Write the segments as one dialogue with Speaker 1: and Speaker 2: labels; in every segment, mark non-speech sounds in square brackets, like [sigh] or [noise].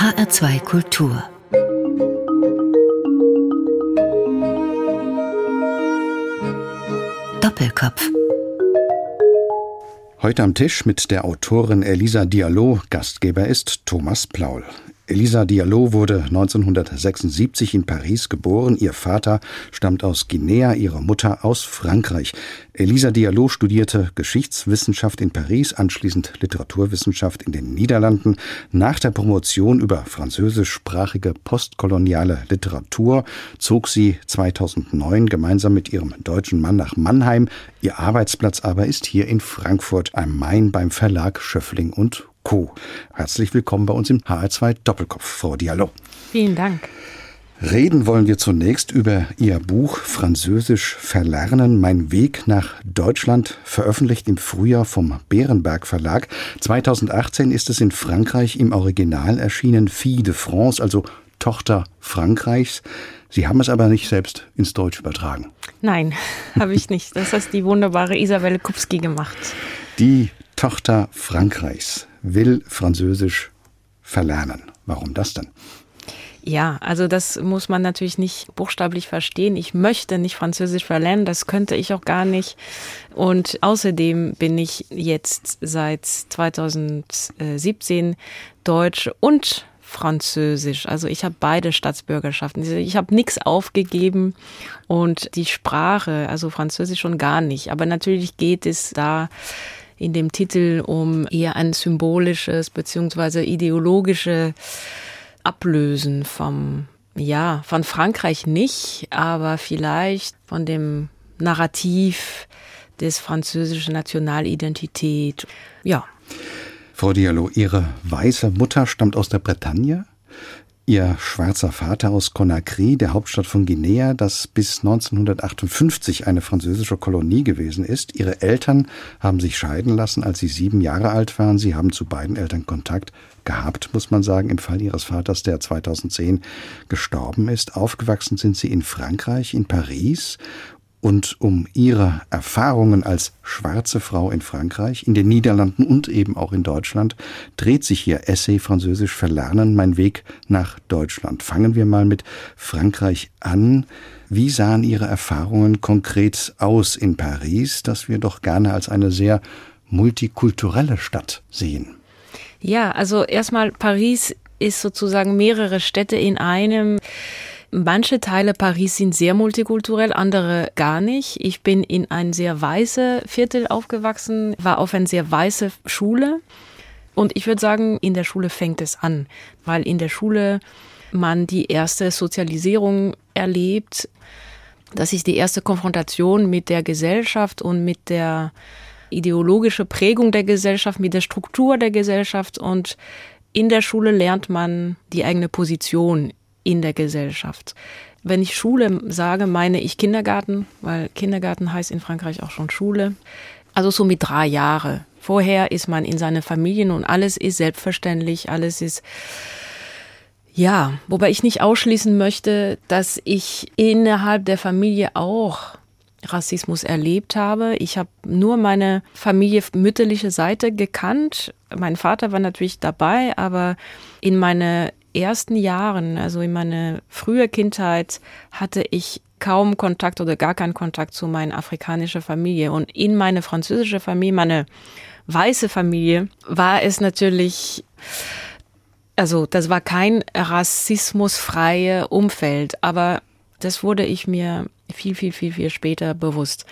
Speaker 1: HR2 Kultur. Doppelkopf.
Speaker 2: Heute am Tisch mit der Autorin Elisa Diallo, Gastgeber ist Thomas Plaul. Elisa Diallo wurde 1976 in Paris geboren. Ihr Vater stammt aus Guinea, ihre Mutter aus Frankreich. Elisa Diallo studierte Geschichtswissenschaft in Paris, anschließend Literaturwissenschaft in den Niederlanden. Nach der Promotion über französischsprachige postkoloniale Literatur zog sie 2009 gemeinsam mit ihrem deutschen Mann nach Mannheim. Ihr Arbeitsplatz aber ist hier in Frankfurt am Main beim Verlag Schöffling und Co. Herzlich willkommen bei uns im HR2 Doppelkopf, Frau Diallo.
Speaker 3: Vielen Dank.
Speaker 2: Reden wollen wir zunächst über Ihr Buch Französisch verlernen, mein Weg nach Deutschland, veröffentlicht im Frühjahr vom Bärenberg Verlag. 2018 ist es in Frankreich im Original erschienen, Fille de France, also Tochter Frankreichs. Sie haben es aber nicht selbst ins Deutsch übertragen.
Speaker 3: Nein, [laughs] habe ich nicht. Das hat die wunderbare Isabelle Kupski gemacht.
Speaker 2: Die Tochter Frankreichs will Französisch verlernen. Warum das denn?
Speaker 3: Ja, also das muss man natürlich nicht buchstäblich verstehen. Ich möchte nicht Französisch verlernen, das könnte ich auch gar nicht. Und außerdem bin ich jetzt seit 2017 Deutsch und Französisch. Also ich habe beide Staatsbürgerschaften. Ich habe nichts aufgegeben und die Sprache, also Französisch schon gar nicht. Aber natürlich geht es da in dem Titel um eher ein symbolisches beziehungsweise ideologische Ablösen vom, ja, von Frankreich nicht, aber vielleicht von dem Narrativ des französischen Nationalidentität. Ja.
Speaker 2: Frau Diallo, Ihre weiße Mutter stammt aus der Bretagne. Ihr schwarzer Vater aus Conakry, der Hauptstadt von Guinea, das bis 1958 eine französische Kolonie gewesen ist. Ihre Eltern haben sich scheiden lassen, als sie sieben Jahre alt waren. Sie haben zu beiden Eltern Kontakt gehabt, muss man sagen, im Fall ihres Vaters, der 2010 gestorben ist. Aufgewachsen sind sie in Frankreich, in Paris und um ihre Erfahrungen als schwarze Frau in Frankreich, in den Niederlanden und eben auch in Deutschland dreht sich ihr Essay Französisch verlernen, mein Weg nach Deutschland. Fangen wir mal mit Frankreich an. Wie sahen Ihre Erfahrungen konkret aus in Paris, das wir doch gerne als eine sehr multikulturelle Stadt sehen?
Speaker 3: Ja, also erstmal Paris ist sozusagen mehrere Städte in einem. Manche Teile Paris sind sehr multikulturell, andere gar nicht. Ich bin in ein sehr weiße Viertel aufgewachsen, war auf eine sehr weiße Schule. Und ich würde sagen, in der Schule fängt es an, weil in der Schule man die erste Sozialisierung erlebt. Das ist die erste Konfrontation mit der Gesellschaft und mit der ideologischen Prägung der Gesellschaft, mit der Struktur der Gesellschaft. Und in der Schule lernt man die eigene Position in der Gesellschaft. Wenn ich Schule sage, meine ich Kindergarten, weil Kindergarten heißt in Frankreich auch schon Schule. Also so mit drei Jahre. Vorher ist man in seine Familien und alles ist selbstverständlich, alles ist ja, wobei ich nicht ausschließen möchte, dass ich innerhalb der Familie auch Rassismus erlebt habe. Ich habe nur meine Familie mütterliche Seite gekannt. Mein Vater war natürlich dabei, aber in meine ersten Jahren, also in meiner frühen Kindheit, hatte ich kaum Kontakt oder gar keinen Kontakt zu meiner afrikanischen Familie. Und in meine französische Familie, meine weiße Familie, war es natürlich, also das war kein rassismusfreie Umfeld, aber das wurde ich mir viel, viel, viel, viel später bewusst.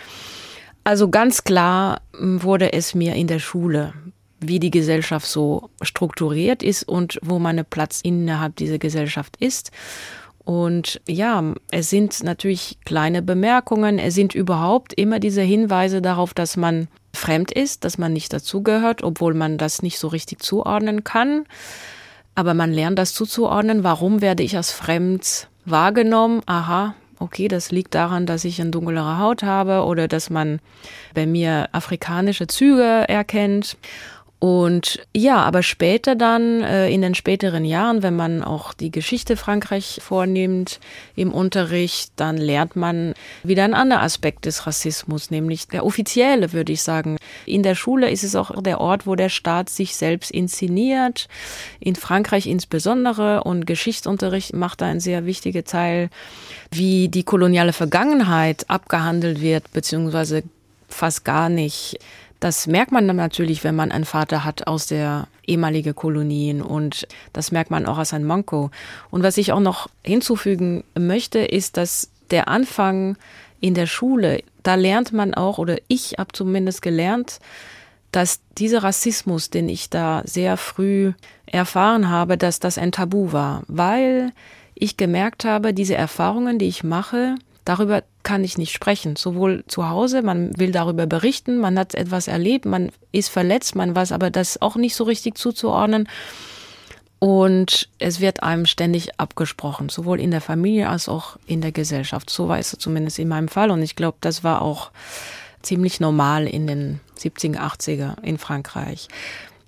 Speaker 3: Also ganz klar wurde es mir in der Schule wie die Gesellschaft so strukturiert ist und wo mein Platz innerhalb dieser Gesellschaft ist. Und ja, es sind natürlich kleine Bemerkungen, es sind überhaupt immer diese Hinweise darauf, dass man fremd ist, dass man nicht dazugehört, obwohl man das nicht so richtig zuordnen kann. Aber man lernt das zuzuordnen. Warum werde ich als fremd wahrgenommen? Aha, okay, das liegt daran, dass ich eine dunklere Haut habe oder dass man bei mir afrikanische Züge erkennt. Und ja, aber später dann, äh, in den späteren Jahren, wenn man auch die Geschichte Frankreich vornimmt im Unterricht, dann lernt man wieder einen anderen Aspekt des Rassismus, nämlich der offizielle, würde ich sagen. In der Schule ist es auch der Ort, wo der Staat sich selbst inszeniert. In Frankreich insbesondere und Geschichtsunterricht macht da ein sehr wichtiger Teil, wie die koloniale Vergangenheit abgehandelt wird, beziehungsweise fast gar nicht das merkt man dann natürlich, wenn man einen Vater hat aus der ehemaligen Kolonien und das merkt man auch als ein Manko. Und was ich auch noch hinzufügen möchte, ist, dass der Anfang in der Schule, da lernt man auch, oder ich habe zumindest gelernt, dass dieser Rassismus, den ich da sehr früh erfahren habe, dass das ein Tabu war, weil ich gemerkt habe, diese Erfahrungen, die ich mache, darüber kann ich nicht sprechen. Sowohl zu Hause, man will darüber berichten, man hat etwas erlebt, man ist verletzt, man weiß aber das auch nicht so richtig zuzuordnen. Und es wird einem ständig abgesprochen, sowohl in der Familie als auch in der Gesellschaft. So war es zumindest in meinem Fall. Und ich glaube, das war auch ziemlich normal in den 70er, 80er in Frankreich.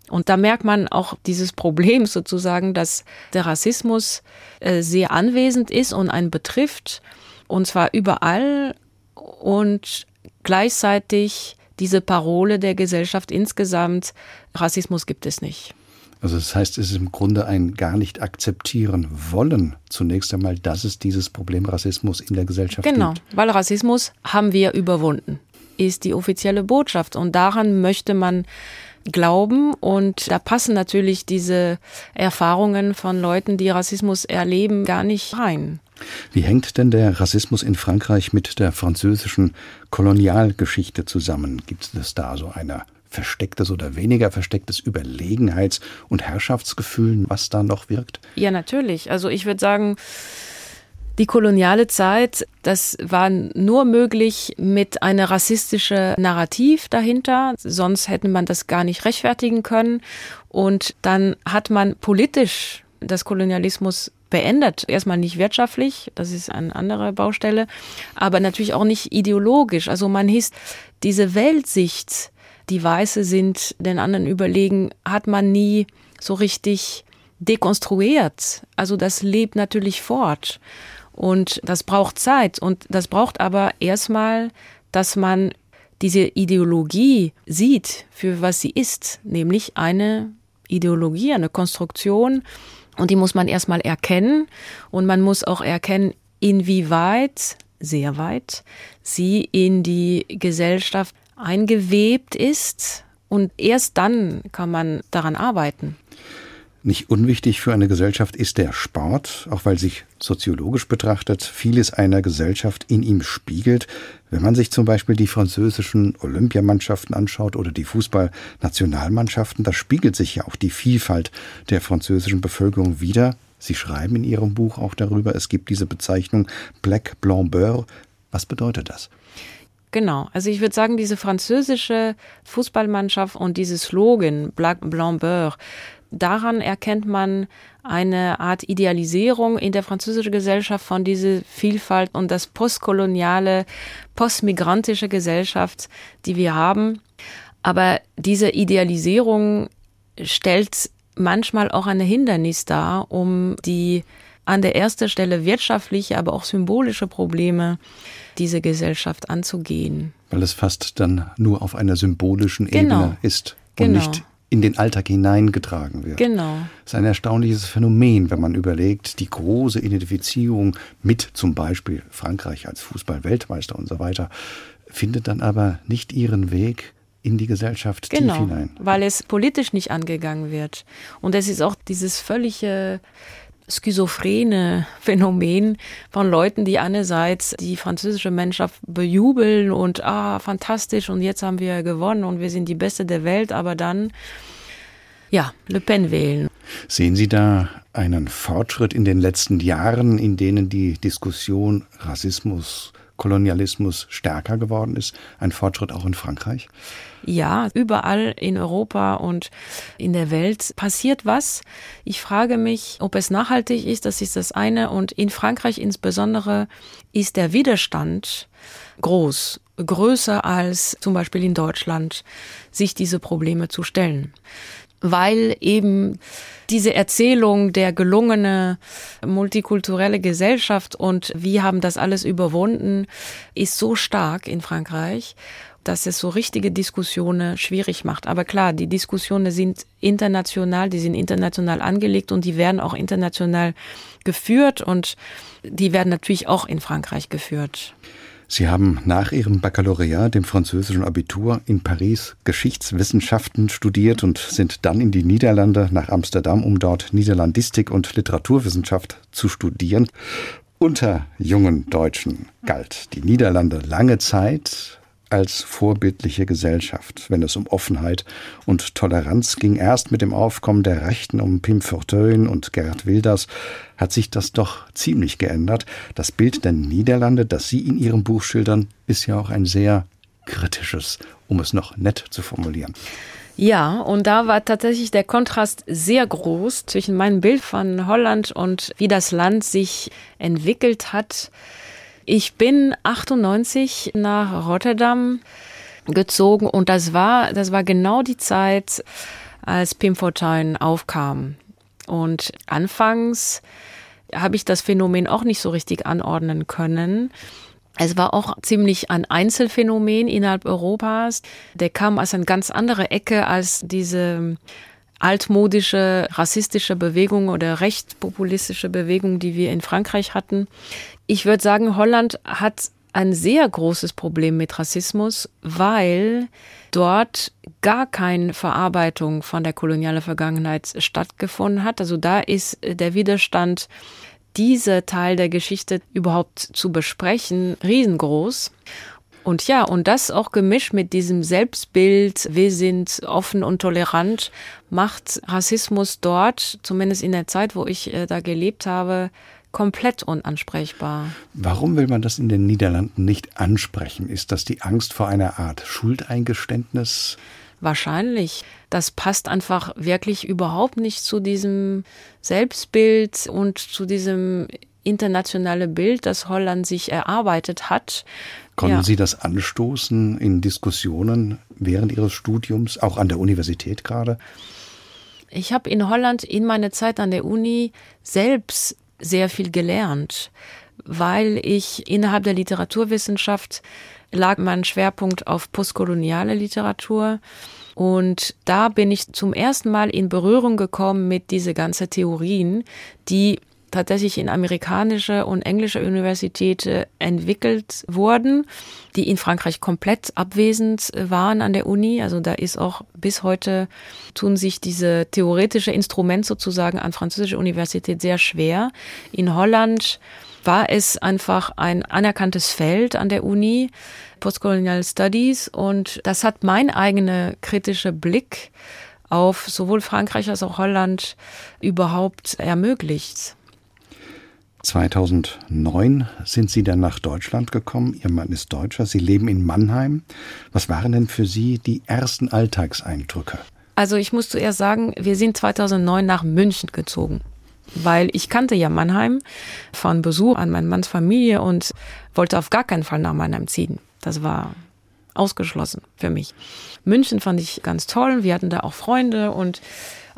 Speaker 3: Und da merkt man auch dieses Problem sozusagen, dass der Rassismus äh, sehr anwesend ist und einen betrifft und zwar überall und gleichzeitig diese Parole der Gesellschaft insgesamt, Rassismus gibt es nicht.
Speaker 2: Also das heißt, es ist im Grunde ein gar nicht akzeptieren wollen, zunächst einmal, dass es dieses Problem Rassismus in der Gesellschaft
Speaker 3: genau,
Speaker 2: gibt.
Speaker 3: Genau, weil Rassismus haben wir überwunden, ist die offizielle Botschaft. Und daran möchte man glauben. Und da passen natürlich diese Erfahrungen von Leuten, die Rassismus erleben, gar nicht rein.
Speaker 2: Wie hängt denn der Rassismus in Frankreich mit der französischen Kolonialgeschichte zusammen? Gibt es da so eine verstecktes oder weniger verstecktes Überlegenheits- und Herrschaftsgefühl, was da noch wirkt?
Speaker 3: Ja, natürlich. Also ich würde sagen, die koloniale Zeit, das war nur möglich mit einer rassistischen Narrativ dahinter, sonst hätte man das gar nicht rechtfertigen können. Und dann hat man politisch das Kolonialismus beendet. Erstmal nicht wirtschaftlich, das ist eine andere Baustelle, aber natürlich auch nicht ideologisch. Also man hieß, diese Weltsicht, die Weiße sind den anderen überlegen, hat man nie so richtig dekonstruiert. Also das lebt natürlich fort. Und das braucht Zeit. Und das braucht aber erstmal, dass man diese Ideologie sieht, für was sie ist, nämlich eine Ideologie, eine Konstruktion, und die muss man erstmal erkennen und man muss auch erkennen, inwieweit, sehr weit, sie in die Gesellschaft eingewebt ist. Und erst dann kann man daran arbeiten.
Speaker 2: Nicht unwichtig für eine Gesellschaft ist der Sport, auch weil sich soziologisch betrachtet vieles einer Gesellschaft in ihm spiegelt. Wenn man sich zum Beispiel die französischen Olympiamannschaften anschaut oder die Fußballnationalmannschaften, da spiegelt sich ja auch die Vielfalt der französischen Bevölkerung wieder. Sie schreiben in Ihrem Buch auch darüber, es gibt diese Bezeichnung Black Blanc Beurre. Was bedeutet das?
Speaker 3: Genau, also ich würde sagen, diese französische Fußballmannschaft und dieses Slogan Black Blanc Beurre, daran erkennt man eine Art Idealisierung in der französischen Gesellschaft von dieser Vielfalt und das postkoloniale, postmigrantische Gesellschaft, die wir haben. Aber diese Idealisierung stellt manchmal auch ein Hindernis dar, um die an der ersten Stelle wirtschaftliche, aber auch symbolische Probleme dieser Gesellschaft anzugehen.
Speaker 2: Weil es fast dann nur auf einer symbolischen genau. Ebene ist und
Speaker 3: genau.
Speaker 2: nicht in den Alltag hineingetragen wird.
Speaker 3: Genau.
Speaker 2: Das ist ein erstaunliches Phänomen, wenn man überlegt, die große Identifizierung mit zum Beispiel Frankreich als Fußball-Weltmeister und so weiter, findet dann aber nicht ihren Weg in die Gesellschaft
Speaker 3: genau,
Speaker 2: tief hinein.
Speaker 3: Weil es politisch nicht angegangen wird. Und es ist auch dieses völlige schizophrene Phänomen von Leuten, die einerseits die französische Mannschaft bejubeln und ah, fantastisch und jetzt haben wir gewonnen und wir sind die Beste der Welt, aber dann ja, Le Pen wählen.
Speaker 2: Sehen Sie da einen Fortschritt in den letzten Jahren, in denen die Diskussion Rassismus, Kolonialismus stärker geworden ist? Ein Fortschritt auch in Frankreich?
Speaker 3: Ja, überall in Europa und in der Welt passiert was. Ich frage mich, ob es nachhaltig ist, das ist das eine. Und in Frankreich insbesondere ist der Widerstand groß größer als zum Beispiel in Deutschland, sich diese Probleme zu stellen. Weil eben diese Erzählung der gelungene multikulturelle Gesellschaft und wie haben das alles überwunden, ist so stark in Frankreich dass es so richtige Diskussionen schwierig macht. Aber klar, die Diskussionen sind international, die sind international angelegt und die werden auch international geführt und die werden natürlich auch in Frankreich geführt.
Speaker 2: Sie haben nach Ihrem Baccalaureat, dem französischen Abitur, in Paris Geschichtswissenschaften studiert und sind dann in die Niederlande nach Amsterdam, um dort Niederlandistik und Literaturwissenschaft zu studieren. Unter jungen Deutschen galt die Niederlande lange Zeit als vorbildliche Gesellschaft, wenn es um Offenheit und Toleranz ging. Erst mit dem Aufkommen der Rechten um Pim Fortuyn und Gerhard Wilders hat sich das doch ziemlich geändert. Das Bild der Niederlande, das Sie in Ihrem Buch schildern, ist ja auch ein sehr kritisches, um es noch nett zu formulieren.
Speaker 3: Ja, und da war tatsächlich der Kontrast sehr groß zwischen meinem Bild von Holland und wie das Land sich entwickelt hat. Ich bin 98 nach Rotterdam gezogen und das war, das war genau die Zeit, als Pim Fortuyn aufkam. Und anfangs habe ich das Phänomen auch nicht so richtig anordnen können. Es war auch ziemlich ein Einzelfänomen innerhalb Europas. Der kam aus einer ganz andere Ecke als diese altmodische rassistische Bewegung oder rechtspopulistische Bewegung, die wir in Frankreich hatten. Ich würde sagen, Holland hat ein sehr großes Problem mit Rassismus, weil dort gar keine Verarbeitung von der kolonialen Vergangenheit stattgefunden hat. Also da ist der Widerstand, diese Teil der Geschichte überhaupt zu besprechen, riesengroß. Und ja, und das auch gemischt mit diesem Selbstbild, wir sind offen und tolerant, macht Rassismus dort, zumindest in der Zeit, wo ich äh, da gelebt habe, komplett unansprechbar.
Speaker 2: Warum will man das in den Niederlanden nicht ansprechen? Ist das die Angst vor einer Art Schuldeingeständnis?
Speaker 3: Wahrscheinlich. Das passt einfach wirklich überhaupt nicht zu diesem Selbstbild und zu diesem internationalen Bild, das Holland sich erarbeitet hat.
Speaker 2: Konnten ja. Sie das anstoßen in Diskussionen während Ihres Studiums, auch an der Universität gerade?
Speaker 3: Ich habe in Holland in meiner Zeit an der Uni selbst sehr viel gelernt, weil ich innerhalb der Literaturwissenschaft lag mein Schwerpunkt auf postkoloniale Literatur. Und da bin ich zum ersten Mal in Berührung gekommen mit diese ganzen Theorien, die tatsächlich in amerikanische und englische Universitäten entwickelt wurden, die in Frankreich komplett abwesend waren an der Uni. Also da ist auch bis heute tun sich diese theoretische Instrument sozusagen an französischer Universität sehr schwer. In Holland war es einfach ein anerkanntes Feld an der Uni, Postcolonial Studies, und das hat mein eigener kritischer Blick auf sowohl Frankreich als auch Holland überhaupt ermöglicht.
Speaker 2: 2009 sind Sie dann nach Deutschland gekommen. Ihr Mann ist Deutscher. Sie leben in Mannheim. Was waren denn für Sie die ersten Alltagseindrücke?
Speaker 3: Also ich muss zuerst sagen, wir sind 2009 nach München gezogen, weil ich kannte ja Mannheim von Besuch an meinen Manns Familie und wollte auf gar keinen Fall nach Mannheim ziehen. Das war ausgeschlossen für mich. München fand ich ganz toll. Wir hatten da auch Freunde und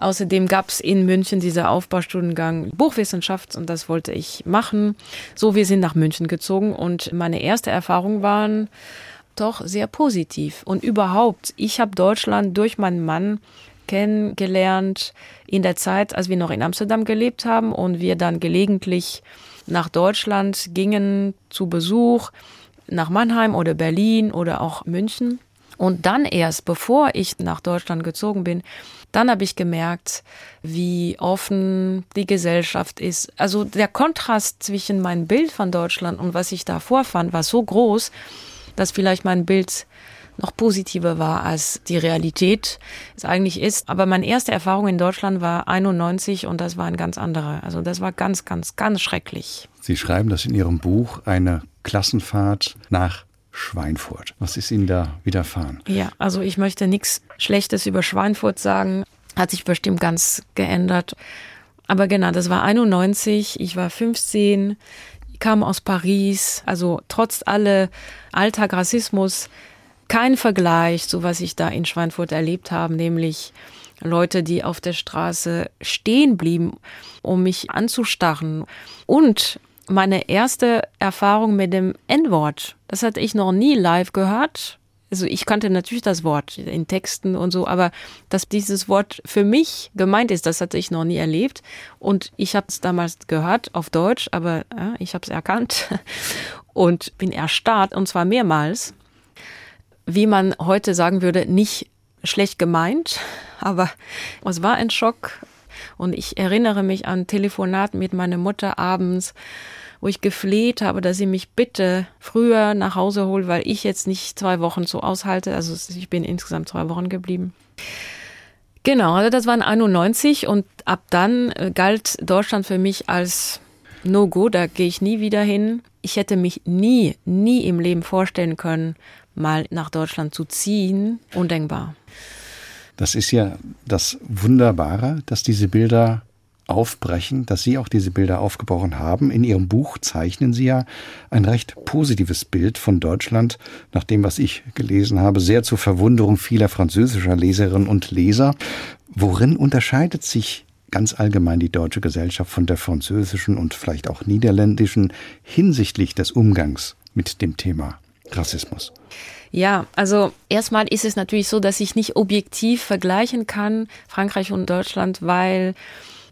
Speaker 3: Außerdem gab es in München dieser Aufbaustudiengang Buchwissenschaft und das wollte ich machen. So, wir sind nach München gezogen und meine erste Erfahrung waren doch sehr positiv. Und überhaupt, ich habe Deutschland durch meinen Mann kennengelernt in der Zeit, als wir noch in Amsterdam gelebt haben und wir dann gelegentlich nach Deutschland gingen zu Besuch, nach Mannheim oder Berlin oder auch München. Und dann erst, bevor ich nach Deutschland gezogen bin, dann habe ich gemerkt, wie offen die Gesellschaft ist. Also der Kontrast zwischen meinem Bild von Deutschland und was ich da vorfand, war so groß, dass vielleicht mein Bild noch positiver war als die Realität es eigentlich ist. Aber meine erste Erfahrung in Deutschland war 91 und das war ein ganz anderer. Also das war ganz, ganz, ganz schrecklich.
Speaker 2: Sie schreiben das in Ihrem Buch, eine Klassenfahrt nach Schweinfurt. Was ist Ihnen da widerfahren?
Speaker 3: Ja, also ich möchte nichts Schlechtes über Schweinfurt sagen. Hat sich bestimmt ganz geändert. Aber genau, das war 91, ich war 15. kam aus Paris, also trotz aller Alltag Rassismus kein Vergleich zu was ich da in Schweinfurt erlebt habe, nämlich Leute, die auf der Straße stehen blieben, um mich anzustarren. Und meine erste Erfahrung mit dem N-Wort, das hatte ich noch nie live gehört. Also ich kannte natürlich das Wort in Texten und so, aber dass dieses Wort für mich gemeint ist, das hatte ich noch nie erlebt. Und ich habe es damals gehört auf Deutsch, aber ja, ich habe es erkannt [laughs] und bin erstarrt und zwar mehrmals. Wie man heute sagen würde, nicht schlecht gemeint, [laughs] aber es war ein Schock. Und ich erinnere mich an Telefonat mit meiner Mutter abends, wo ich gefleht habe, dass sie mich bitte früher nach Hause holt, weil ich jetzt nicht zwei Wochen so aushalte. Also ich bin insgesamt zwei Wochen geblieben. Genau, also das waren 91 und ab dann äh, galt Deutschland für mich als No-Go, da gehe ich nie wieder hin. Ich hätte mich nie, nie im Leben vorstellen können, mal nach Deutschland zu ziehen. Undenkbar.
Speaker 2: Das ist ja das Wunderbare, dass diese Bilder aufbrechen, dass Sie auch diese Bilder aufgebrochen haben. In Ihrem Buch zeichnen Sie ja ein recht positives Bild von Deutschland, nach dem, was ich gelesen habe, sehr zur Verwunderung vieler französischer Leserinnen und Leser. Worin unterscheidet sich ganz allgemein die deutsche Gesellschaft von der französischen und vielleicht auch niederländischen hinsichtlich des Umgangs mit dem Thema Rassismus?
Speaker 3: Ja, also erstmal ist es natürlich so, dass ich nicht objektiv vergleichen kann, Frankreich und Deutschland, weil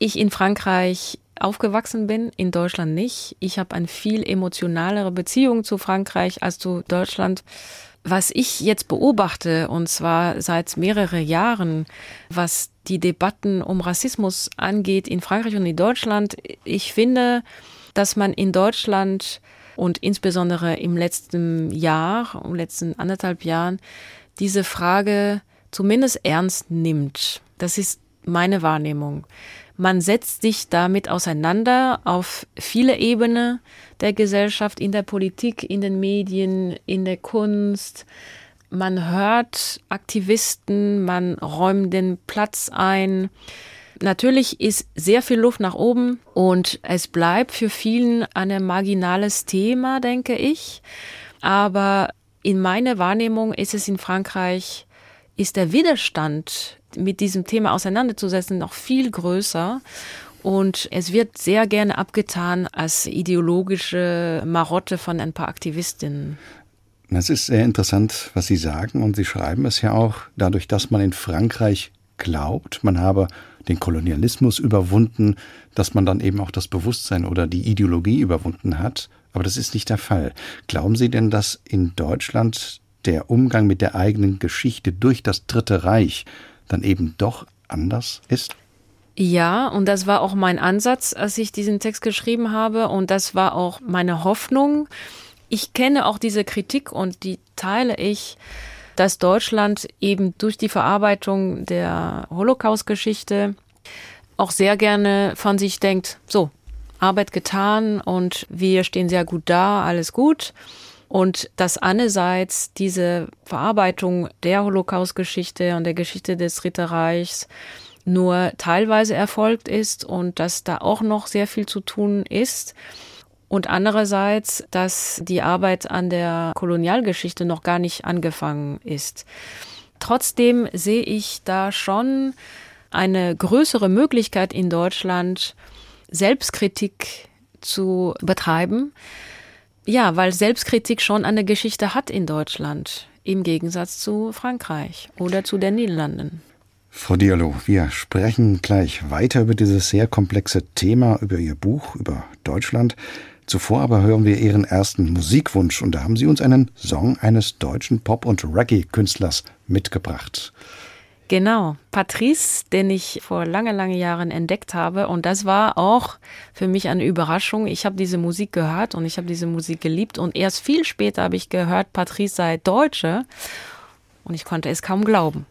Speaker 3: ich in Frankreich aufgewachsen bin, in Deutschland nicht. Ich habe eine viel emotionalere Beziehung zu Frankreich als zu Deutschland. Was ich jetzt beobachte, und zwar seit mehreren Jahren, was die Debatten um Rassismus angeht in Frankreich und in Deutschland, ich finde, dass man in Deutschland und insbesondere im letzten Jahr, im letzten anderthalb Jahren, diese Frage zumindest ernst nimmt. Das ist meine Wahrnehmung. Man setzt sich damit auseinander auf viele Ebenen der Gesellschaft, in der Politik, in den Medien, in der Kunst. Man hört Aktivisten, man räumt den Platz ein. Natürlich ist sehr viel Luft nach oben und es bleibt für vielen ein marginales Thema, denke ich. Aber in meiner Wahrnehmung ist es in Frankreich, ist der Widerstand mit diesem Thema auseinanderzusetzen, noch viel größer. Und es wird sehr gerne abgetan als ideologische Marotte von ein paar Aktivistinnen.
Speaker 2: Das ist sehr interessant, was Sie sagen. Und Sie schreiben es ja auch, dadurch, dass man in Frankreich glaubt, man habe den Kolonialismus überwunden, dass man dann eben auch das Bewusstsein oder die Ideologie überwunden hat. Aber das ist nicht der Fall. Glauben Sie denn, dass in Deutschland der Umgang mit der eigenen Geschichte durch das Dritte Reich dann eben doch anders ist?
Speaker 3: Ja, und das war auch mein Ansatz, als ich diesen Text geschrieben habe. Und das war auch meine Hoffnung. Ich kenne auch diese Kritik und die teile ich, dass Deutschland eben durch die Verarbeitung der Holocaust-Geschichte auch sehr gerne von sich denkt, so, Arbeit getan und wir stehen sehr gut da, alles gut. Und dass einerseits diese Verarbeitung der Holocaust-Geschichte und der Geschichte des Dritten Reichs nur teilweise erfolgt ist und dass da auch noch sehr viel zu tun ist. Und andererseits, dass die Arbeit an der Kolonialgeschichte noch gar nicht angefangen ist. Trotzdem sehe ich da schon eine größere Möglichkeit in Deutschland, Selbstkritik zu betreiben ja, weil Selbstkritik schon eine Geschichte hat in Deutschland, im Gegensatz zu Frankreich oder zu den Niederlanden.
Speaker 2: Frau Diallo, wir sprechen gleich weiter über dieses sehr komplexe Thema, über Ihr Buch, über Deutschland. Zuvor aber hören wir Ihren ersten Musikwunsch und da haben Sie uns einen Song eines deutschen Pop- und Reggae-Künstlers mitgebracht.
Speaker 3: Genau, Patrice, den ich vor lange, lange Jahren entdeckt habe. Und das war auch für mich eine Überraschung. Ich habe diese Musik gehört und ich habe diese Musik geliebt. Und erst viel später habe ich gehört, Patrice sei Deutsche. Und ich konnte es kaum glauben.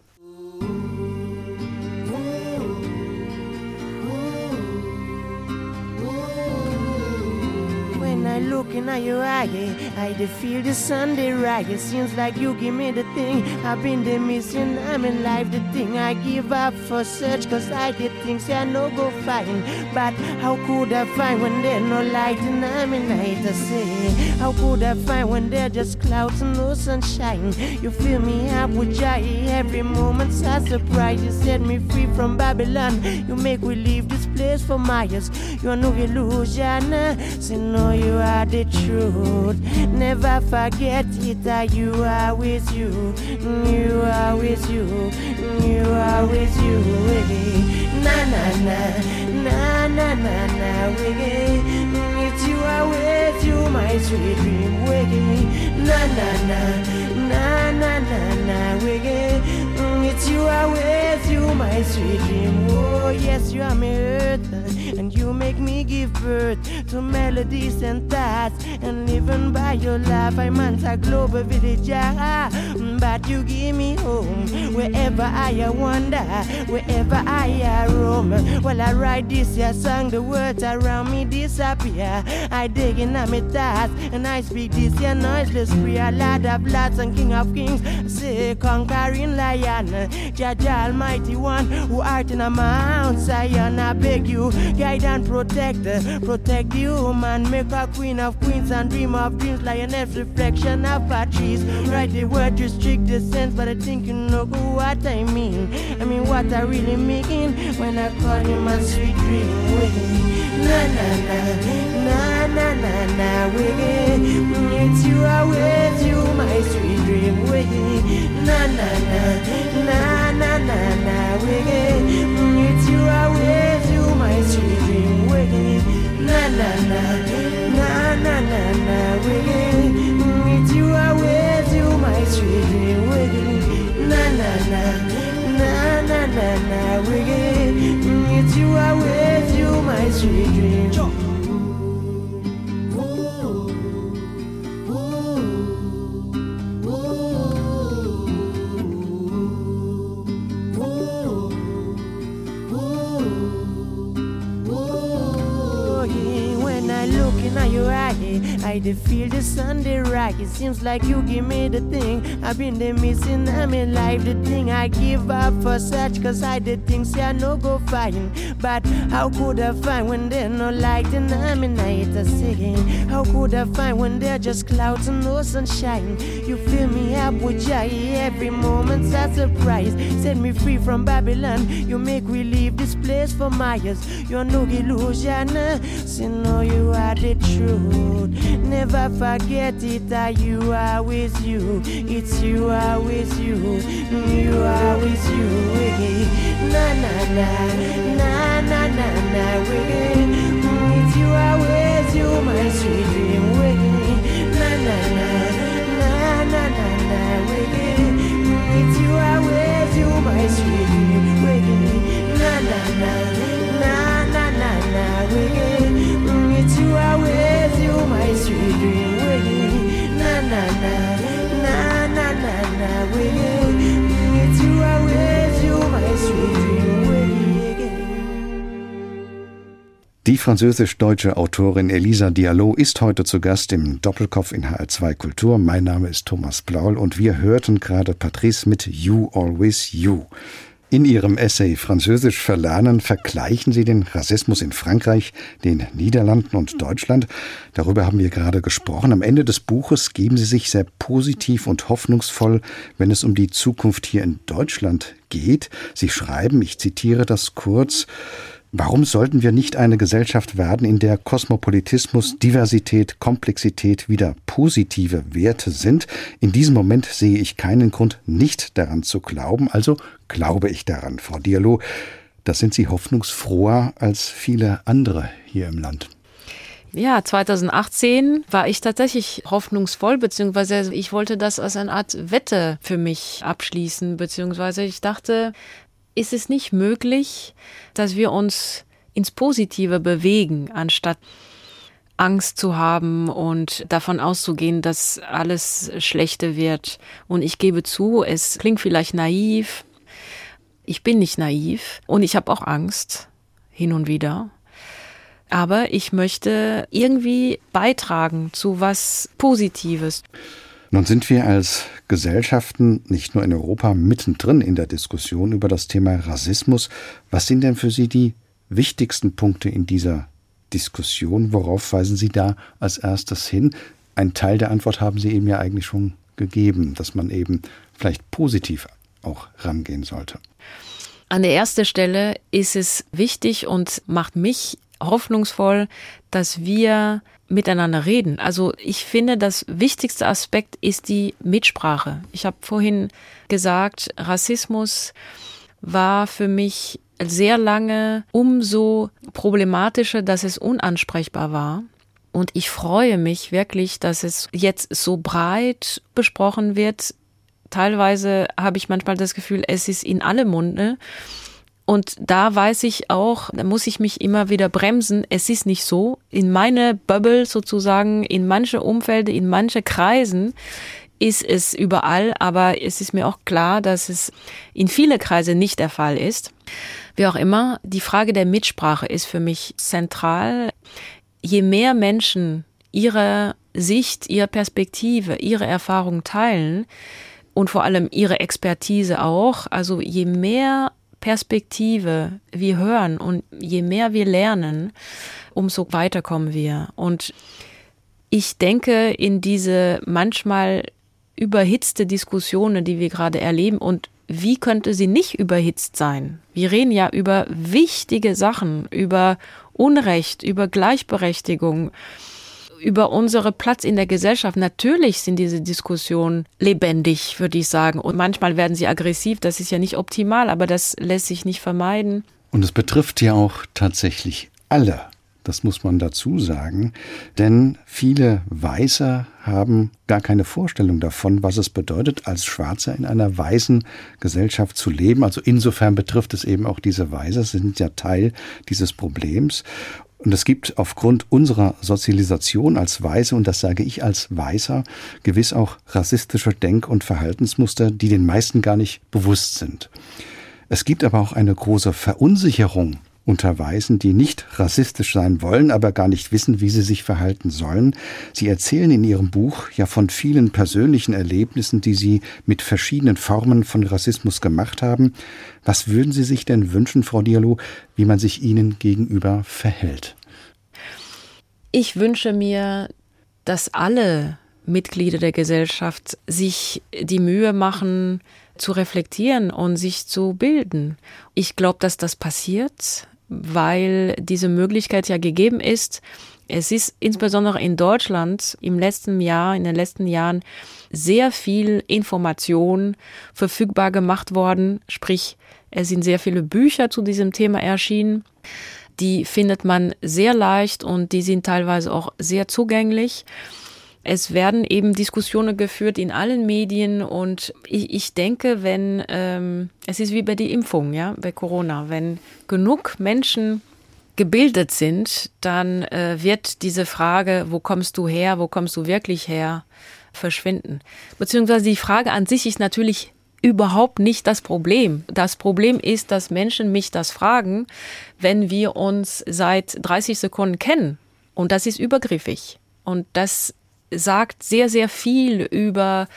Speaker 4: I looking at your eye, I dey feel the Sunday rise. Seems like you give me the thing I've been the missing. I'm in life, the thing I give up for search. Cause I did things I no go find. But how could I find when there's no light and I'm in night? I say, how could I find when there's just clouds and no sunshine? You fill me up with joy every moment's a surprise. You set me free from Babylon. You make we leave this place for miles. You're no illusion. Say no, you are the truth. Never forget it that you are with you. You are with you. You are with you. Na na na na na na na. Wiggy. It's you are with you, my sweet dream. Wiggy. Na na na na na na na. Wiggy. You are with you, my sweet dream. Oh yes, you are my earth, and you make me give birth to melodies and thoughts. And living by your love, I'm a global village. But you give me home wherever I wander, wherever I roam. While I write this here song, the words around me disappear. I dig in my thoughts and I speak this here noiseless prayer. Lord of Lords and King of Kings, say conquering lion, Jaja Almighty One, who art in a Mount Zion. I beg you, guide and protect, protect the human, make a queen of queens and dream of dreams, lioness reflection of our trees. Write the word, restrict the sense, but I think you know what I mean. I mean what I really mean when I call you my sweet dream. Na na na na na na na wiggy. It's you I with you, my sweet dream. Na na na I feel the Sunday rise. It seems like you give me the thing I've been the missing. I'm life, the thing I give up for such. Cause I did things I no go find. But how could I find when there's no light and I'm in night? I say, how could I find when there's just clouds and no sunshine? You fill me up with joy every moment's a surprise. Set me free from Babylon. You make we leave this place for miles. You're no illusion. Eh? Say no, you are the truth. Never forget it that you are with you. It's you are with you. Mm, you are with you. Na na na na na na na. Mm, it's you are with you, my sweet dream.
Speaker 2: Die französisch-deutsche Autorin Elisa Diallo ist heute zu Gast im Doppelkopf in HR2 Kultur. Mein Name ist Thomas Blaul und wir hörten gerade Patrice mit You Always You. In ihrem Essay Französisch verlernen vergleichen sie den Rassismus in Frankreich, den Niederlanden und Deutschland. Darüber haben wir gerade gesprochen. Am Ende des Buches geben sie sich sehr positiv und hoffnungsvoll, wenn es um die Zukunft hier in Deutschland geht. Sie schreiben, ich zitiere das kurz, Warum sollten wir nicht eine Gesellschaft werden, in der Kosmopolitismus, Diversität, Komplexität wieder positive Werte sind? In diesem Moment sehe ich keinen Grund, nicht daran zu glauben. Also glaube ich daran, Frau Diallo. Das sind Sie hoffnungsfroher als viele andere hier im Land.
Speaker 3: Ja, 2018 war ich tatsächlich hoffnungsvoll, beziehungsweise ich wollte das als eine Art Wette für mich abschließen, beziehungsweise ich dachte, ist es nicht möglich, dass wir uns ins Positive bewegen, anstatt Angst zu haben und davon auszugehen, dass alles Schlechte wird. Und ich gebe zu, es klingt vielleicht naiv. Ich bin nicht naiv und ich habe auch Angst hin und wieder. Aber ich möchte irgendwie beitragen zu was Positives.
Speaker 2: Nun sind wir als Gesellschaften nicht nur in Europa mittendrin in der Diskussion über das Thema Rassismus. Was sind denn für Sie die wichtigsten Punkte in dieser Diskussion? Worauf weisen Sie da als erstes hin? Ein Teil der Antwort haben Sie eben ja eigentlich schon gegeben, dass man eben vielleicht positiv auch rangehen sollte.
Speaker 3: An der ersten Stelle ist es wichtig und macht mich hoffnungsvoll, dass wir miteinander reden. Also ich finde, das wichtigste Aspekt ist die Mitsprache. Ich habe vorhin gesagt, Rassismus war für mich sehr lange umso problematischer, dass es unansprechbar war. Und ich freue mich wirklich, dass es jetzt so breit besprochen wird. Teilweise habe ich manchmal das Gefühl, es ist in alle Munde. Und da weiß ich auch, da muss ich mich immer wieder bremsen. Es ist nicht so. In meine Bubble sozusagen, in manche Umfelder, in manche Kreisen ist es überall, aber es ist mir auch klar, dass es in viele Kreise nicht der Fall ist. Wie auch immer, die Frage der Mitsprache ist für mich zentral. Je mehr Menschen ihre Sicht, ihre Perspektive, ihre Erfahrung teilen und vor allem ihre Expertise auch, also je mehr Perspektive wir hören und je mehr wir lernen, umso weiter kommen wir. Und ich denke, in diese manchmal überhitzte Diskussionen, die wir gerade erleben, und wie könnte sie nicht überhitzt sein? Wir reden ja über wichtige Sachen, über Unrecht, über Gleichberechtigung, über unsere Platz in der Gesellschaft. Natürlich sind diese Diskussionen lebendig, würde ich sagen. Und manchmal werden sie aggressiv. Das ist ja nicht optimal, aber das lässt sich nicht vermeiden.
Speaker 2: Und es betrifft ja auch tatsächlich alle. Das muss man dazu sagen. Denn viele Weiße haben gar keine Vorstellung davon, was es bedeutet, als Schwarzer in einer weißen Gesellschaft zu leben. Also insofern betrifft es eben auch diese Weiße, sind ja Teil dieses Problems. Und es gibt aufgrund unserer Sozialisation als Weiße, und das sage ich als Weißer, gewiss auch rassistische Denk- und Verhaltensmuster, die den meisten gar nicht bewusst sind. Es gibt aber auch eine große Verunsicherung unter Weißen, die nicht rassistisch sein wollen, aber gar nicht wissen, wie sie sich verhalten sollen. Sie erzählen in ihrem Buch ja von vielen persönlichen Erlebnissen, die sie mit verschiedenen Formen von Rassismus gemacht haben. Was würden Sie sich denn wünschen, Frau Diallo, wie man sich ihnen gegenüber verhält?
Speaker 3: Ich wünsche mir, dass alle Mitglieder der Gesellschaft sich die Mühe machen, zu reflektieren und sich zu bilden. Ich glaube, dass das passiert, weil diese Möglichkeit ja gegeben ist. Es ist insbesondere in Deutschland im letzten Jahr, in den letzten Jahren sehr viel Information verfügbar gemacht worden. Sprich, es sind sehr viele Bücher zu diesem Thema erschienen. Die findet man sehr leicht und die sind teilweise auch sehr zugänglich. Es werden eben Diskussionen geführt in allen Medien und ich, ich denke, wenn ähm, es ist wie bei der Impfung, ja, bei Corona, wenn genug Menschen gebildet sind, dann äh, wird diese Frage, wo kommst du her, wo kommst du wirklich her, verschwinden. Beziehungsweise die Frage an sich ist natürlich überhaupt nicht das Problem. Das Problem ist, dass Menschen mich das fragen, wenn wir uns seit 30 Sekunden kennen. Und das ist übergriffig. Und das sagt sehr, sehr viel über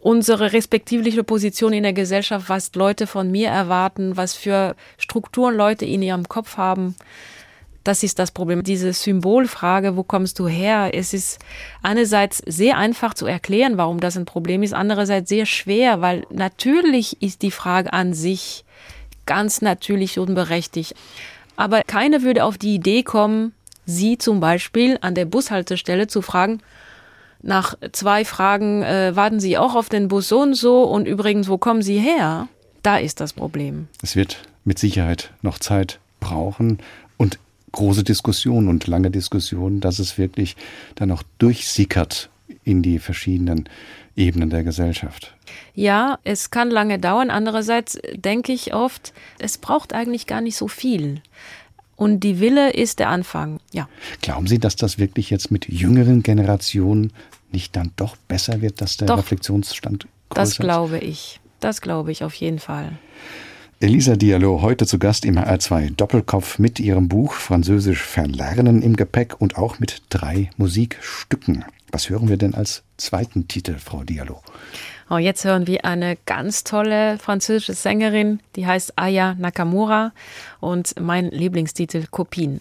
Speaker 3: unsere respektivliche Position in der Gesellschaft, was Leute von mir erwarten, was für Strukturen Leute in ihrem Kopf haben. Das ist das Problem. Diese Symbolfrage, wo kommst du her? Es ist einerseits sehr einfach zu erklären, warum das ein Problem ist, andererseits sehr schwer, weil natürlich ist die Frage an sich ganz natürlich und berechtigt. Aber keiner würde auf die Idee kommen, Sie zum Beispiel an der Bushaltestelle zu fragen, nach zwei Fragen, äh, warten Sie auch auf den Bus so und so und übrigens, wo kommen Sie her? Da ist das Problem.
Speaker 2: Es wird mit Sicherheit noch Zeit brauchen und große Diskussionen und lange Diskussionen, dass es wirklich dann auch durchsickert in die verschiedenen Ebenen der Gesellschaft.
Speaker 3: Ja, es kann lange dauern. Andererseits denke ich oft, es braucht eigentlich gar nicht so viel. Und die Wille ist der Anfang, ja.
Speaker 2: Glauben Sie, dass das wirklich jetzt mit jüngeren Generationen nicht dann doch besser wird, dass der doch, Reflexionsstand größer
Speaker 3: Das glaube ich. Das glaube ich auf jeden Fall.
Speaker 2: Elisa Diallo heute zu Gast im HR2 Doppelkopf mit ihrem Buch Französisch verlernen im Gepäck und auch mit drei Musikstücken. Was hören wir denn als zweiten Titel, Frau Diallo?
Speaker 5: Oh, jetzt hören wir eine ganz tolle französische Sängerin, die heißt Aya Nakamura und mein Lieblingstitel Kopien.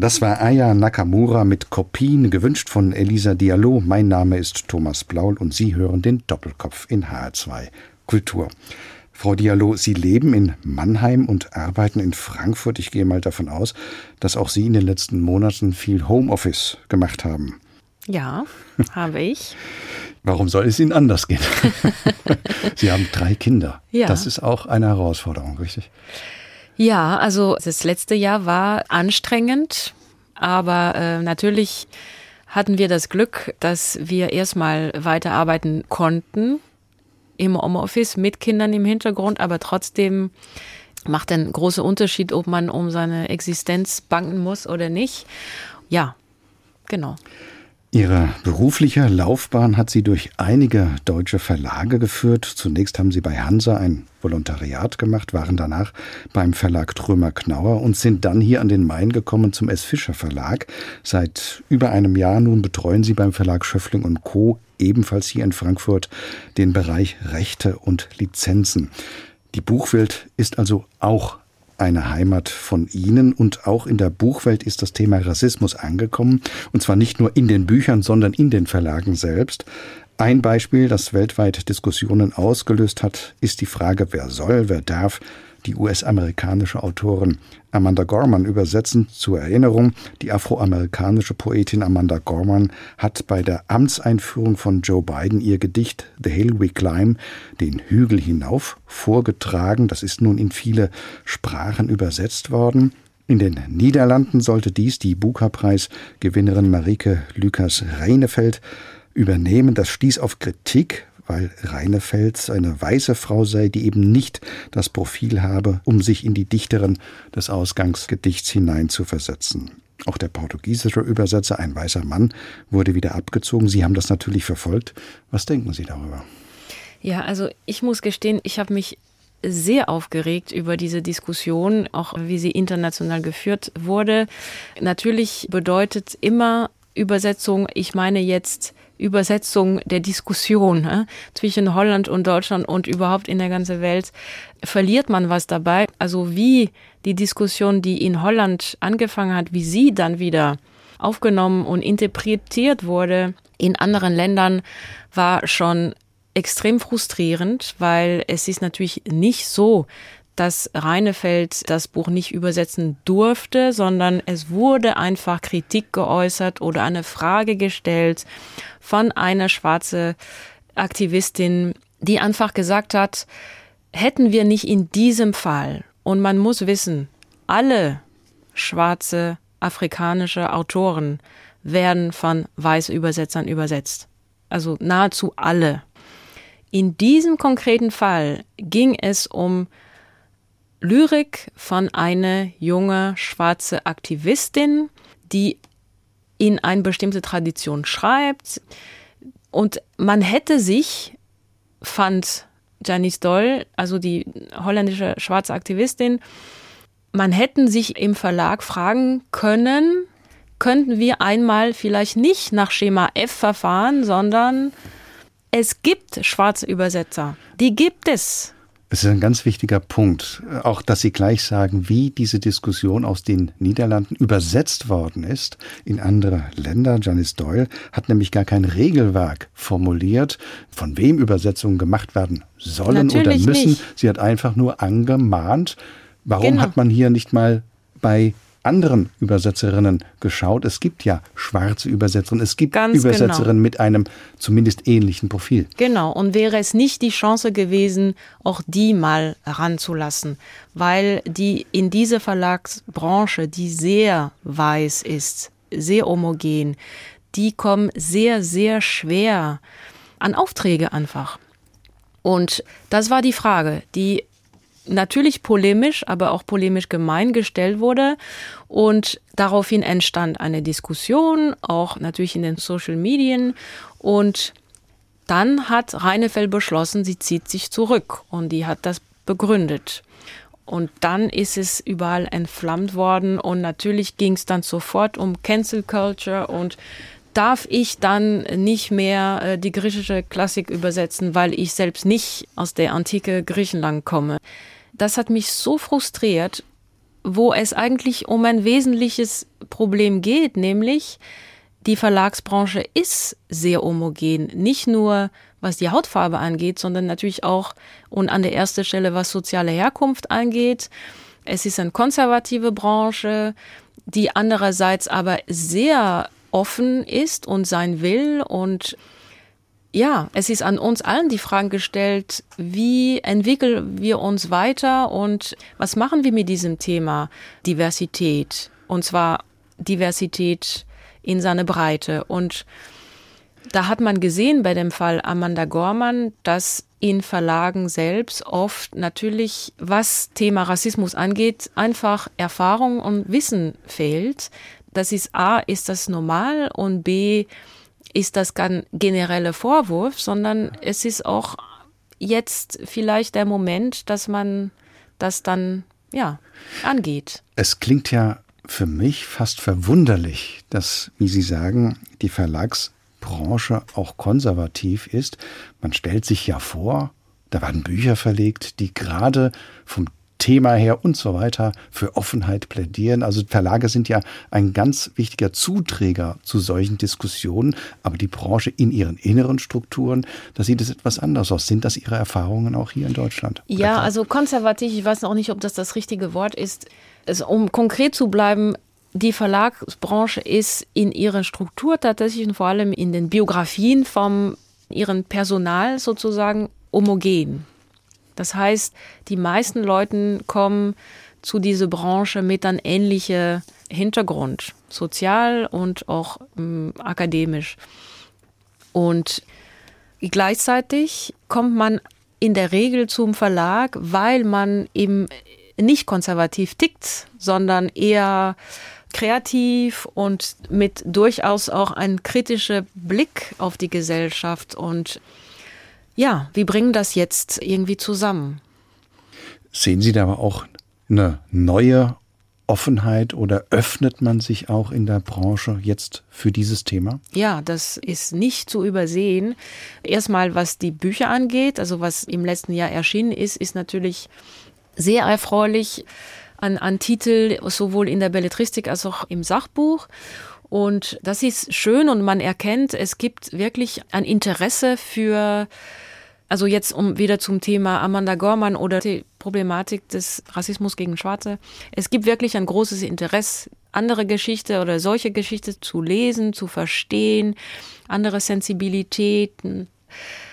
Speaker 2: Das war Aya Nakamura mit Kopien, gewünscht von Elisa Diallo. Mein Name ist Thomas Blaul und Sie hören den Doppelkopf in HR2 Kultur. Frau Diallo, Sie leben in Mannheim und arbeiten in Frankfurt. Ich gehe mal davon aus, dass auch Sie in den letzten Monaten viel Homeoffice gemacht haben.
Speaker 5: Ja, [laughs] habe ich.
Speaker 2: Warum soll es Ihnen anders gehen? [laughs] Sie haben drei Kinder. Ja. Das ist auch eine Herausforderung, richtig?
Speaker 5: Ja, also das letzte Jahr war anstrengend, aber äh, natürlich hatten wir das Glück, dass wir erstmal weiterarbeiten konnten im Homeoffice mit Kindern im Hintergrund, aber trotzdem macht ein großer Unterschied, ob man um seine Existenz banken muss oder nicht. Ja, genau.
Speaker 2: Ihre berufliche Laufbahn hat Sie durch einige deutsche Verlage geführt. Zunächst haben Sie bei Hansa ein Volontariat gemacht, waren danach beim Verlag Trömer Knauer und sind dann hier an den Main gekommen zum S. Fischer Verlag. Seit über einem Jahr nun betreuen Sie beim Verlag Schöffling und Co. ebenfalls hier in Frankfurt den Bereich Rechte und Lizenzen. Die Buchwelt ist also auch eine Heimat von Ihnen und auch in der Buchwelt ist das Thema Rassismus angekommen und zwar nicht nur in den Büchern, sondern in den Verlagen selbst. Ein Beispiel, das weltweit Diskussionen ausgelöst hat, ist die Frage, wer soll, wer darf die US-amerikanische Autorin Amanda Gorman übersetzen. Zur Erinnerung, die afroamerikanische Poetin Amanda Gorman hat bei der Amtseinführung von Joe Biden ihr Gedicht The Hill We Climb, den Hügel hinauf, vorgetragen. Das ist nun in viele Sprachen übersetzt worden. In den Niederlanden sollte dies die Booker-Preis-Gewinnerin Marike Lukas Reinefeld übernehmen. Das stieß auf Kritik, weil Reinefels eine weiße Frau sei, die eben nicht das Profil habe, um sich in die Dichterin des Ausgangsgedichts hineinzuversetzen. Auch der portugiesische Übersetzer, ein weißer Mann, wurde wieder abgezogen. Sie haben das natürlich verfolgt. Was denken Sie darüber?
Speaker 3: Ja, also ich muss gestehen, ich habe mich sehr aufgeregt über diese Diskussion, auch wie sie international geführt wurde. Natürlich bedeutet immer Übersetzung, ich meine jetzt Übersetzung der Diskussion äh, zwischen Holland und Deutschland und überhaupt in der ganzen Welt, verliert man was dabei. Also wie die Diskussion, die in Holland angefangen hat, wie sie dann wieder aufgenommen und interpretiert wurde in anderen Ländern, war schon extrem frustrierend, weil es ist natürlich nicht so, dass Reinefeld das Buch nicht übersetzen durfte, sondern es wurde einfach Kritik geäußert oder eine Frage gestellt von einer schwarzen Aktivistin, die einfach gesagt hat, hätten wir nicht in diesem Fall, und man muss wissen, alle schwarze afrikanische Autoren werden von weißen Übersetzern übersetzt. Also nahezu alle. In diesem konkreten Fall ging es um Lyrik von einer junge schwarze Aktivistin, die in eine bestimmte Tradition schreibt. Und man hätte sich, fand Janice Doll, also die holländische schwarze Aktivistin, man hätten sich im Verlag fragen können, könnten wir einmal vielleicht nicht nach Schema F verfahren, sondern es gibt schwarze Übersetzer. Die gibt es.
Speaker 2: Es ist ein ganz wichtiger Punkt, auch dass Sie gleich sagen, wie diese Diskussion aus den Niederlanden übersetzt worden ist in andere Länder. Janice Doyle hat nämlich gar kein Regelwerk formuliert, von wem Übersetzungen gemacht werden sollen
Speaker 3: Natürlich
Speaker 2: oder müssen.
Speaker 3: Nicht.
Speaker 2: Sie hat einfach nur angemahnt, warum
Speaker 3: Genau.
Speaker 2: hat man hier nicht mal bei anderen Übersetzerinnen geschaut. Es gibt ja schwarze Übersetzerinnen, es gibt
Speaker 3: Ganz
Speaker 2: Übersetzerinnen
Speaker 3: genau.
Speaker 2: mit einem zumindest ähnlichen Profil.
Speaker 3: Genau, und wäre es nicht die Chance gewesen, auch die mal ranzulassen, weil die in dieser Verlagsbranche, die sehr weiß ist, sehr homogen, die kommen sehr, sehr schwer an Aufträge einfach. Und das war die Frage, die natürlich polemisch, aber auch polemisch gemein gestellt wurde. Und daraufhin entstand eine Diskussion, auch natürlich in den Social Medien. Und dann hat Reinefeld beschlossen, sie zieht sich zurück. Und die hat das begründet. Und dann ist es überall entflammt worden. Und natürlich ging es dann sofort um Cancel Culture und darf ich dann nicht mehr äh, die griechische Klassik übersetzen, weil ich selbst nicht aus der antike Griechenland komme. Das hat mich so frustriert, wo es eigentlich um ein wesentliches Problem geht, nämlich die Verlagsbranche ist sehr homogen, nicht nur was die Hautfarbe angeht, sondern natürlich auch und an der ersten Stelle was soziale Herkunft angeht. Es ist eine konservative Branche, die andererseits aber sehr offen ist und sein will. Und ja, es ist an uns allen die Frage gestellt, wie entwickeln wir uns weiter und was machen wir mit diesem Thema Diversität? Und zwar Diversität in seine Breite. Und da hat man gesehen bei dem Fall Amanda Gorman, dass in Verlagen selbst oft natürlich, was Thema Rassismus angeht, einfach Erfahrung und Wissen fehlt. Das ist A, ist das normal und B, ist das kein genereller Vorwurf, sondern es ist auch jetzt vielleicht der Moment, dass man das dann ja angeht.
Speaker 2: Es klingt ja für mich fast verwunderlich, dass, wie Sie sagen, die Verlagsbranche auch konservativ ist. Man stellt sich ja vor, da werden Bücher verlegt, die gerade vom Thema her und so weiter für Offenheit plädieren. Also Verlage sind ja ein ganz wichtiger Zuträger zu solchen Diskussionen, aber die Branche in ihren inneren Strukturen, da sieht es etwas anders aus. Sind das Ihre Erfahrungen auch hier in Deutschland?
Speaker 3: Ja, also konservativ, ich weiß auch nicht, ob das das richtige Wort ist. Also, um konkret zu bleiben, die Verlagsbranche ist in ihrer Struktur tatsächlich und vor allem in den Biografien vom ihren Personal sozusagen homogen. Das heißt, die meisten Leute kommen zu dieser Branche mit einem ähnlichen Hintergrund, sozial und auch ähm, akademisch. Und Gleichzeitig kommt man in der Regel zum Verlag, weil man eben nicht konservativ tickt, sondern eher kreativ und mit durchaus auch ein kritischer Blick auf die Gesellschaft. Und ja, wie bringen das jetzt irgendwie zusammen?
Speaker 2: Sehen Sie da aber auch eine neue Offenheit oder öffnet man sich auch in der Branche jetzt für dieses Thema?
Speaker 3: Ja, das ist nicht zu übersehen. Erstmal, was die Bücher angeht, also was im letzten Jahr erschienen ist, ist natürlich sehr erfreulich an, an Titel, sowohl in der Belletristik als auch im Sachbuch. Und das ist schön und man erkennt, es gibt wirklich ein Interesse für also jetzt um wieder zum Thema Amanda Gorman oder die Problematik des Rassismus gegen Schwarze. Es gibt wirklich ein großes Interesse, andere Geschichte oder solche Geschichte zu lesen, zu verstehen, andere Sensibilitäten.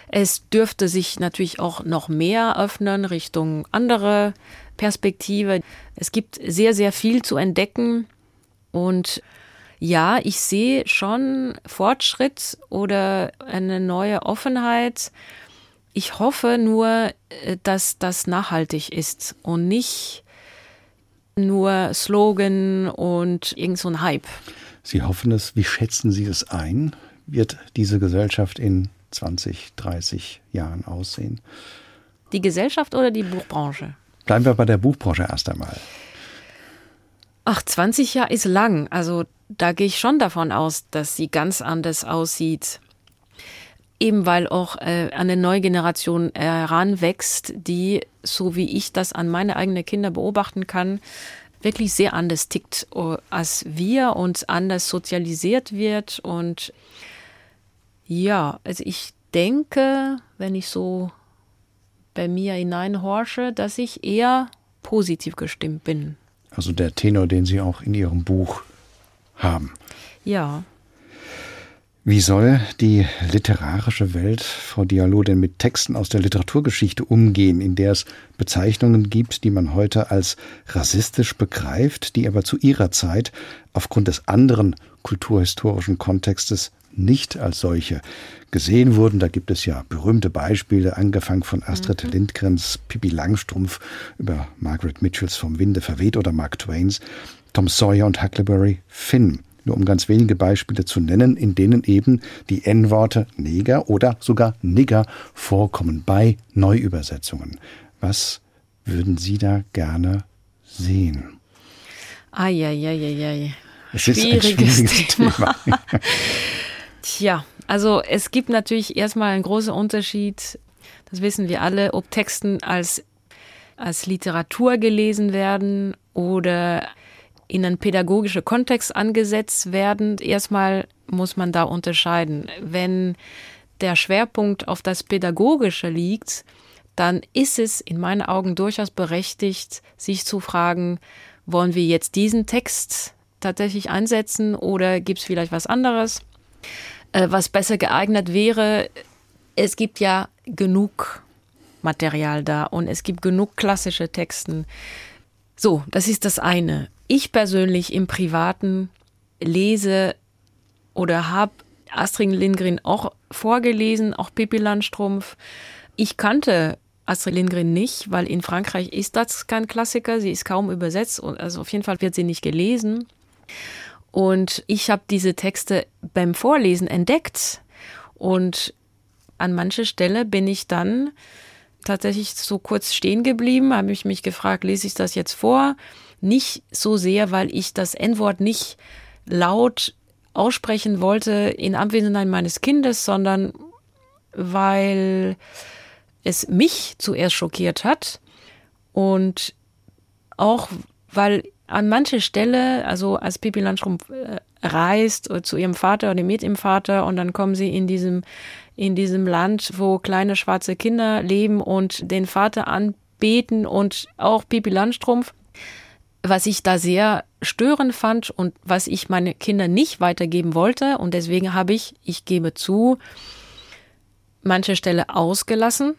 Speaker 3: Es dürfte sich natürlich auch noch mehr öffnen Richtung andere Perspektive. Es gibt sehr, sehr viel zu entdecken und ja, ich sehe schon Fortschritt oder eine neue Offenheit. Ich hoffe nur, äh, dass das nachhaltig ist und nicht nur Slogan und irgend so ein Hype.
Speaker 2: Sie hoffen es. Wie schätzen Sie es ein? Wird diese Gesellschaft in 20, 30 Jahren aussehen?
Speaker 3: Die Gesellschaft oder die Buchbranche?
Speaker 2: Bleiben wir bei der Buchbranche erst einmal.
Speaker 3: Ach, 20 Jahre ist lang. Also da gehe ich schon davon aus, dass sie ganz anders aussieht eben weil auch äh, eine neue Generation heranwächst, die, so wie ich das an meine eigenen Kinder beobachten kann, wirklich sehr anders tickt äh, als wir und anders sozialisiert wird. Und ja, also ich denke, wenn ich so bei mir hineinhorche, dass ich eher positiv gestimmt bin.
Speaker 2: Also der Tenor, den Sie auch in Ihrem Buch haben.
Speaker 3: Ja.
Speaker 2: Wie soll die literarische Welt, Frau Diallo, denn mit Texten aus der Literaturgeschichte umgehen, in der es Bezeichnungen gibt, die man heute als rassistisch begreift, die aber zu ihrer Zeit aufgrund des anderen kulturhistorischen Kontextes nicht als solche gesehen wurden. Da gibt es ja berühmte Beispiele, angefangen von Astrid mhm. Lindgrens Pippi Langstrumpf über Margaret Mitchells Vom Winde verweht oder Mark Twains Tom Sawyer und Huckleberry Finn nur um ganz wenige Beispiele zu nennen, in denen eben die N-Worte Neger oder sogar Nigger vorkommen bei Neuübersetzungen. Was würden Sie da gerne sehen?
Speaker 3: Eieieiei.
Speaker 2: Es ist ein schwieriges Thema. Thema. [laughs]
Speaker 3: Tja, also es gibt natürlich erstmal einen großen Unterschied, das wissen wir alle, ob Texten als, als Literatur gelesen werden oder in einen pädagogischen Kontext angesetzt werden. Erstmal muss man da unterscheiden. Wenn der Schwerpunkt auf das Pädagogische liegt, dann ist es in meinen Augen durchaus berechtigt, sich zu fragen, wollen wir jetzt diesen Text tatsächlich einsetzen oder gibt es vielleicht was anderes, äh, was besser geeignet wäre? Es gibt ja genug Material da und es gibt genug klassische Texten. So, das ist das eine. Ich persönlich im Privaten lese oder habe Astrid Lindgren auch vorgelesen, auch Pippi Landstrumpf. Ich kannte Astrid Lindgren nicht, weil in Frankreich ist das kein Klassiker, sie ist kaum übersetzt und also auf jeden Fall wird sie nicht gelesen. Und ich habe diese Texte beim Vorlesen entdeckt und an mancher Stelle bin ich dann tatsächlich so kurz stehen geblieben, habe ich mich gefragt, lese ich das jetzt vor? Nicht so sehr, weil ich das N-Wort nicht laut aussprechen wollte in Anwesenheit meines Kindes, sondern weil es mich zuerst schockiert hat und auch weil an mancher Stelle, also als Pipi Landstrumpf äh, reist zu ihrem Vater oder mit ihrem Vater und dann kommen sie in diesem, in diesem Land, wo kleine schwarze Kinder leben und den Vater anbeten und auch Pipi Landstrumpf was ich da sehr störend fand und was ich meine Kinder nicht weitergeben wollte. Und deswegen habe ich, ich gebe zu, manche Stelle ausgelassen.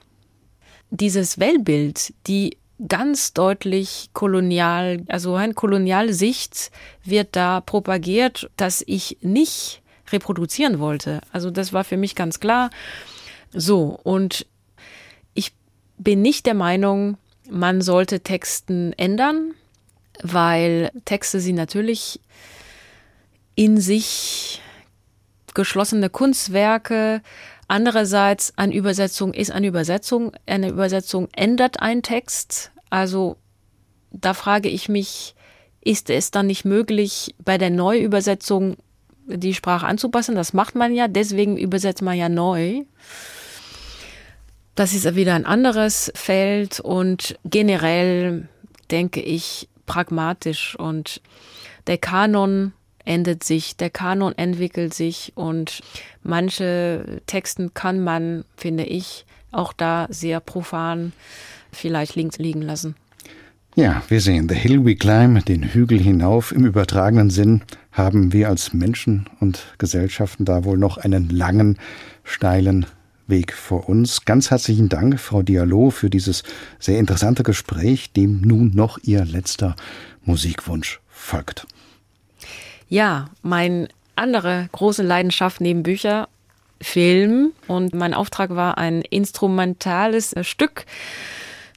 Speaker 3: Dieses Weltbild, die ganz deutlich kolonial, also eine Kolonialsicht wird da propagiert, dass ich nicht reproduzieren wollte. Also das war für mich ganz klar. So, und ich bin nicht der Meinung, man sollte Texten ändern, weil Texte sind natürlich in sich geschlossene Kunstwerke. Andererseits, eine Übersetzung ist eine Übersetzung. Eine Übersetzung ändert einen Text. Also da frage ich mich, ist es dann nicht möglich, bei der Neuübersetzung die Sprache anzupassen? Das macht man ja, deswegen übersetzt man ja neu. Das ist wieder ein anderes Feld und generell denke ich pragmatisch und der Kanon ändert sich, der Kanon entwickelt sich und manche Texten kann man, finde ich, auch da sehr profan vielleicht links liegen lassen.
Speaker 2: Ja, wir sehen The Hill We Climb, den Hügel hinauf. Im übertragenen Sinn haben wir als Menschen und Gesellschaften da wohl noch einen langen, steilen Weg vor uns. Ganz herzlichen Dank, Frau Diallo, für dieses sehr interessante Gespräch, dem nun noch Ihr letzter Musikwunsch folgt.
Speaker 3: Ja, mein andere große Leidenschaft neben Bücher, Film und mein Auftrag war ein instrumentales Stück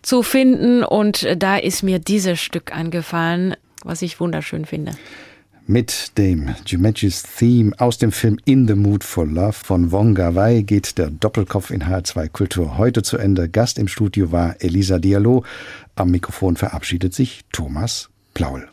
Speaker 3: zu finden und da ist mir dieses Stück angefallen, was ich wunderschön finde.
Speaker 2: Mit dem Jumanji's Theme aus dem Film In the Mood for Love von Wonga Wai geht der Doppelkopf in H2 Kultur heute zu Ende. Gast im Studio war Elisa Diallo. Am Mikrofon verabschiedet sich Thomas Plaul.